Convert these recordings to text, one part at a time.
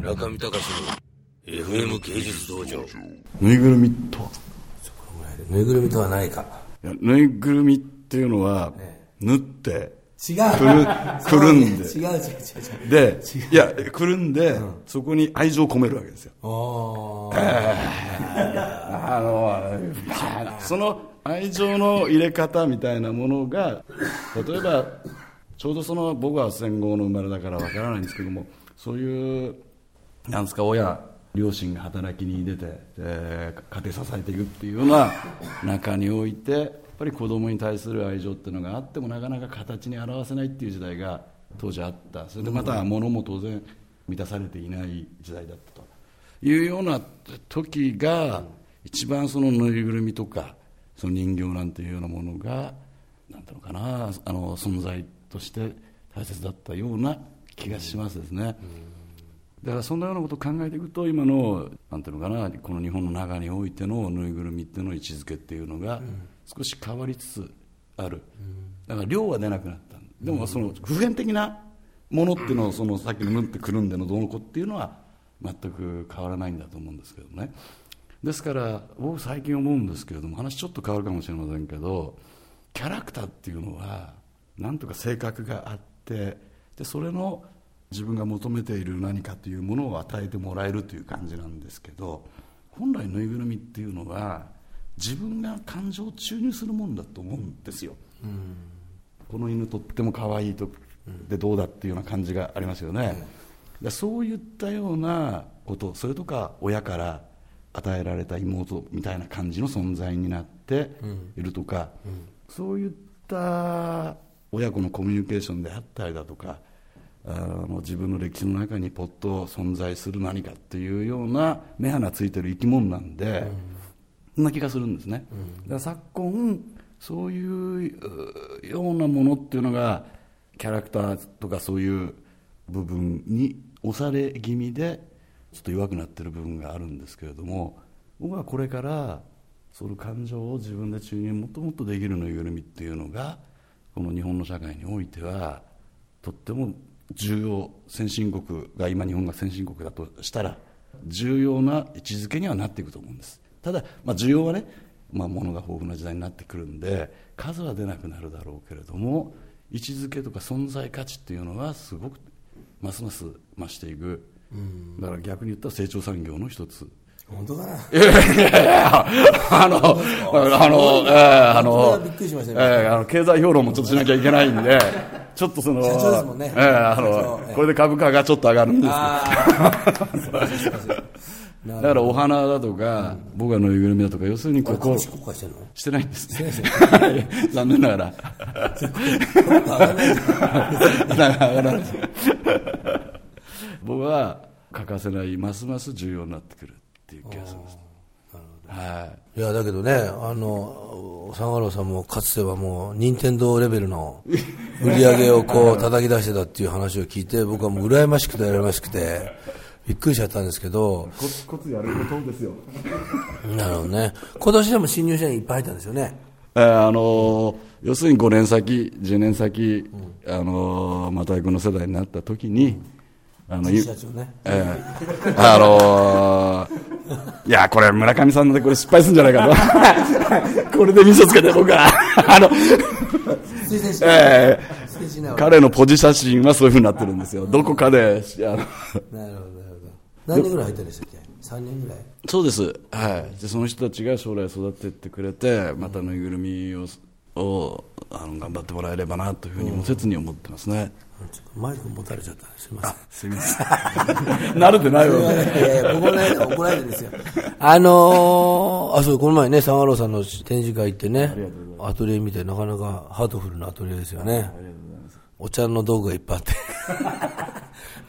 中見隆の FM 芸術道場。ぬいぐるみとは？ぬいぐるみとは何か。いやぬいぐるみっていうのは、縫って違う。くるくるんで。違う違う違う違う。でいやくるんで、そこに愛情を込めるわけですよ。おー。あのまあその愛情の入れ方みたいなものが例えばちょうどその僕は戦後の生まれだからわからないんですけどもそういうなんですか親両親が働きに出て、えー家庭支えていくっていうような中においてやっぱり子供に対する愛情っていうのがあってもなかなか形に表せないっていう時代が当時あったそれでまた物も当然満たされていない時代だったというような時が一番そのぬいぐるみとかその人形なんていうようなものがなんていうのかなあの存在として大切だったような気がしますですね。だからそんなようなことを考えていくと今のなんていうのかなこの日本の中においてのぬいぐるみっていうの位置づけっていうのが少し変わりつつある、だから量は出なくなった。でもその普遍的なものっていうのをそのさっきの縫ってくるんでのどうのこっていうのは全く変わらないんだと思うんですけどね。ですから僕最近思うんですけれども話ちょっと変わるかもしれませんけどキャラクターっていうのはなんとか性格があってでそれの自分が求めている何かというものを与えてもらえるという感じなんですけど本来ぬいぐるみっていうのは自分が感情を注入するもんだと思うんですよ、この犬とっても可愛いとでどうだっていうような感じがありますよね、でそういったようなことそれとか親から与えられた妹みたいな感じの存在になっているとか、そういった親子のコミュニケーションであったりだとかあの自分の歴史の中にポッと存在する何かっていうような目鼻ついてる生き物なんで、そんな気がするんですね、だから昨今そういううようなものっていうのがキャラクターとかそういう部分に押され気味でちょっと弱くなってる部分があるんですけれども僕はこれからその感情を自分で注入もっともっとできるぬいぐるみっていうのがこの日本の社会においてはとっても重要先進国が今日本が先進国だとしたら重要な位置づけにはなっていくと思うんです。ただ、まあ、需要はね、まあ、物が豊富な時代になってくるんで数は出なくなるだろうけれども位置づけとか存在価値っていうのはすごくますます増していく。だから逆に言ったら成長産業の一つ。本当だ。なあの、あの、えーあの、びっくりしましたねえーあの、経済評論もちょっとしなきゃいけないんで、ちょっとその、社長ですもんね。えーあ社のこれで株価がちょっと上がるんですああ だからお花だとか、僕はぬいぐるみだとか、要するにここしてないんですね。残念ながら。僕は欠かせない、ますます重要になってくるっていう気がします。はい。いやだけどね、あのサンガローさんもかつてはもう、任天堂レベルの売り上げをこう 叩き出してたっていう話を聞いて、僕はもう羨ましくて羨ましくて、びっくりしちゃったんですけど、コツコツやることですよ。なるほどね、今年でも新入社員いっぱい入ったんですよね、えーあのー要するに5年先、10年先、あのー、又井君の世代になった時に、あの、ゆ社長ね、ええあのーいや、これ村上さんのでこれ失敗するんじゃないかと。これで味噌つけて僕は、あの、ええ推薦しながら彼のポジ写真はそういうふうになってるんですよ。どこかで、あの、なるほど、なるほど。何人ぐらい入ったんでしたっけ ?3 人ぐらい？そうです。はい。で、その人たちが将来育ててってくれて、またぬいぐるみを、をあの頑張ってもらえればなというふうにも切に思ってますね。ちょっとマイク持たれちゃったすすいません。すみません。慣れてないわいやいやいや、ね、怒られてるんですよ。あのー、あ、そう、この前ね、サンハローさんの展示会行ってね、アトリエ見て、なかなかハートフルなアトリエですよね。お茶の道具がいっぱいあって。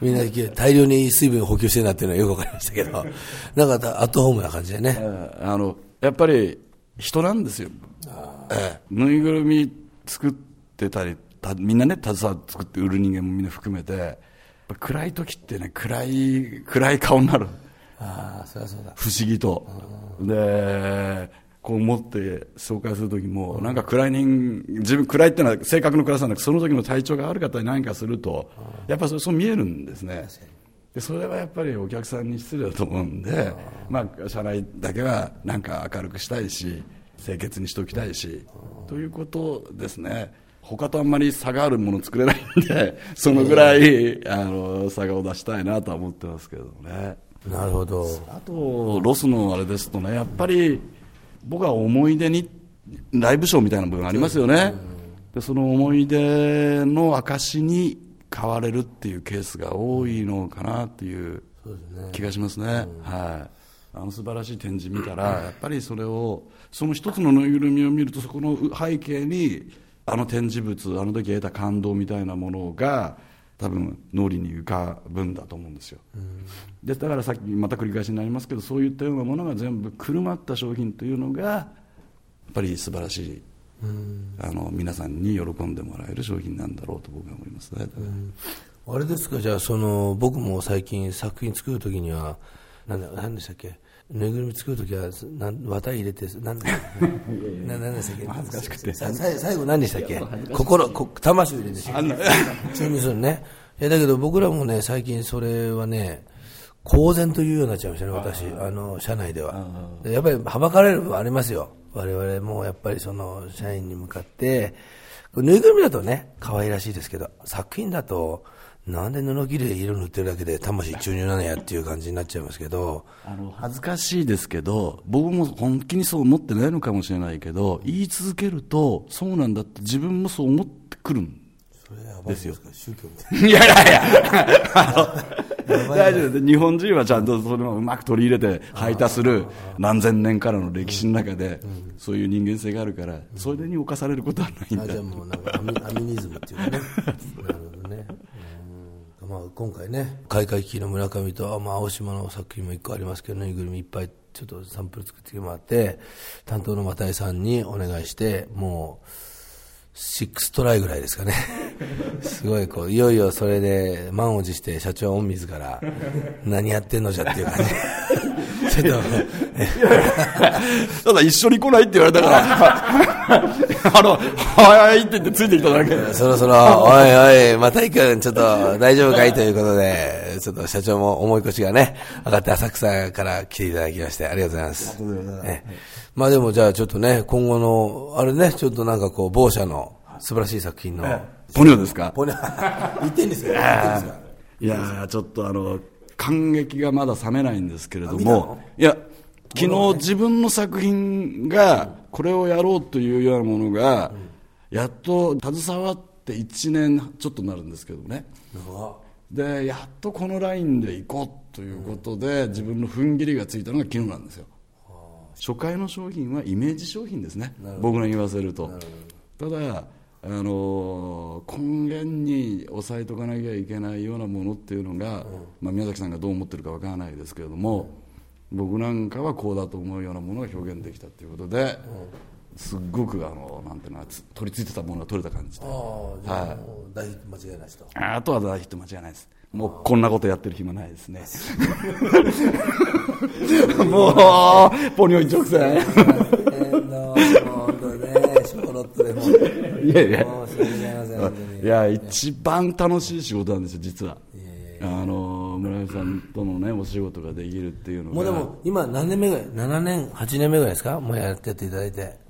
みんな大量に水分を補給してるなっていうのはよくわかりましたけど、なんかアットホームな感じでね。えーあのやっぱり人なんですよ、ええ。ぬいぐるみ作ってたりたみんなね携わって作って売る人間もみんな含めて暗い時ってね暗い暗い顔になる。ああ、そりゃそうだ。不思議と。でこう持って紹介する時もなんか暗い人自分暗いっていうのは性格の暗さなんだけどその時の体調が悪かったり何かするとやっぱりそれそう見えるんですね。でそれはやっぱりお客さんに失礼だと思うんで、まあ、社内だけはなんか明るくしたいし清潔にしておきたいしということですね。他とあんまり差があるもの作れないんで そのぐらいあの差がを出したいなとは思ってますけどね。なるほど。あとロスのあれですとねやっぱり僕は思い出にライブショーみたいな部分ありますよね、でその思い出の証に変われるっていうケースが多いのかなっていう気がしますね、はいあの素晴らしい展示見たらやっぱりそれをその一つのぬいぐるみを見るとそこの背景にあの展示物あの時得た感動みたいなものが多分脳裏に浮かぶんだと思うんですよ、でだからさっきまた繰り返しになりますけどそういったようなものが全部くるまった商品というのがやっぱり素晴らしい、あの皆さんに喜んでもらえる商品なんだろうと僕は思いますね、あれですか、じゃあ、その、僕も最近作品作るときには、なんだ、なんでしたっけ、ぬいぐるみ作るときは、なん綿入れて、なんだ、ななんでしたっけ、恥ずかしくて。最後何でしたっけ、心、こ魂入れてしあんな。そういうね。いや、だけど僕らもね、最近それはね、公然というようになっちゃいましたね、私、あの、社内では。でやっぱり、はばかれる部分ありますよ。我々もやっぱりその、社員に向かって、ぬいぐるみだとね、可愛らしいですけど、作品だと、なんで布切れで色塗ってるだけで魂注入なのやっていう感じになっちゃいますけど、あの恥ずかしいですけど僕も本気にそう思ってないのかもしれないけど言い続けるとそうなんだって自分もそう思ってくるんですよ宗教みたいいやいやいや、大丈夫です。日本人はちゃんとそれをうまく取り入れて排他する何千年からの歴史の中で、そういう人間性があるから、それに侵されることはないんな。あだじゃあ。もうなんかアミアミニズムっていうかね。まあ、今回ね、開会期の村上と、まあ、青島の作品も一個ありますけど、ぬいぐるみいっぱいちょっとサンプル作ってもらって、担当の又井さんにお願いして、もう、6トライぐらいですかね。すごいこう、いよいよそれで満を持して社長御自ら、何やってんのじゃっていう感じ。ちょっと、ただ一緒に来ないって言われたから、あの、はいって言ってついてきただけ。で。そろそろ、おいおい、またいくん、ちょっと大丈夫かい？ということで、ちょっと社長も重い腰がね、上がって浅草から来ていただきまして、ありがとうございます。えまあでもじゃあちょっとね、今後の、あれね、ちょっとなんかこう、某社の素晴らしい作品の、ポニョですか？ポニャ、言ってんですかいやーちょっとあの、感激がまだ冷めないんですけれども、いや、昨日自分の作品が、これをやろうというようなものが、やっと携わって1年ちょっとなるんですけどね。で、やっとこのラインで行こうということで、自分の踏ん切りがついたのが昨日なんですよ。初回の商品はイメージ商品ですね、僕らに言わせると。ただあのー根源に押さえとかなきゃいけないようなものっていうのが、まあ、宮崎さんがどう思ってるかわからないですけれども、僕なんかはこうだと思うようなものが表現できたということで、すっごくあのなんていうのつ取り付いてたものが取れた感じで。あ大ヒット間違いないしと。あとは大ヒット間違いないです。もうこんなことやってる暇ないですね。もう。ポニョ一直線。いやいやいや一番楽しい仕事なんですよ実は。あの村上さんとのねお仕事ができるっていうのがもうでも、今何年目ぐらい ?7 年、8年目ぐらいですか？もうやってっていただいて。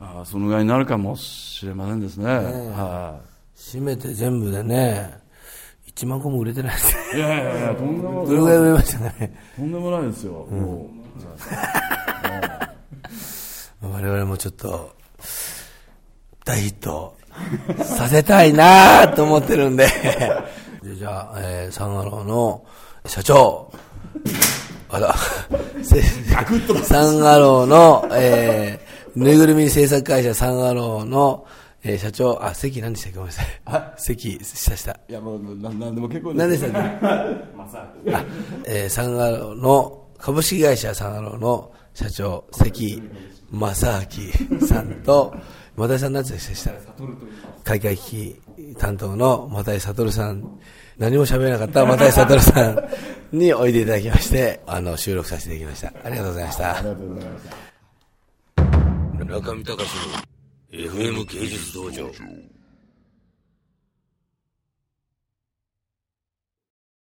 ああそのぐらいになるかもしれませんですねは閉めて全部でね、1万個も売れてないです。いいやいやいやとんでもどれぐらい売れましたかね。とんでもないですよ、も我々もちょっと、大ヒットさせたいなと思ってるんで。でじゃあ、えーサンアローの社長。あら、せサンアローの、えー、ぬいぐるみ制作会社サンアローの、えー社長、あ、関何でしたっけ？ごめんなさい。関、下下。ういやもうななんでも結構何です。でしたっけ？あえーサンアローの、株式会社サンアローの社長、関正明さんと、又井さん何て言うんでした開会期担当の又井悟さん、何も喋れなかった又井悟さんにおいでいただきまして、あの、収録させていただきました。ありがとうございました。中見隆の FM 芸術道場。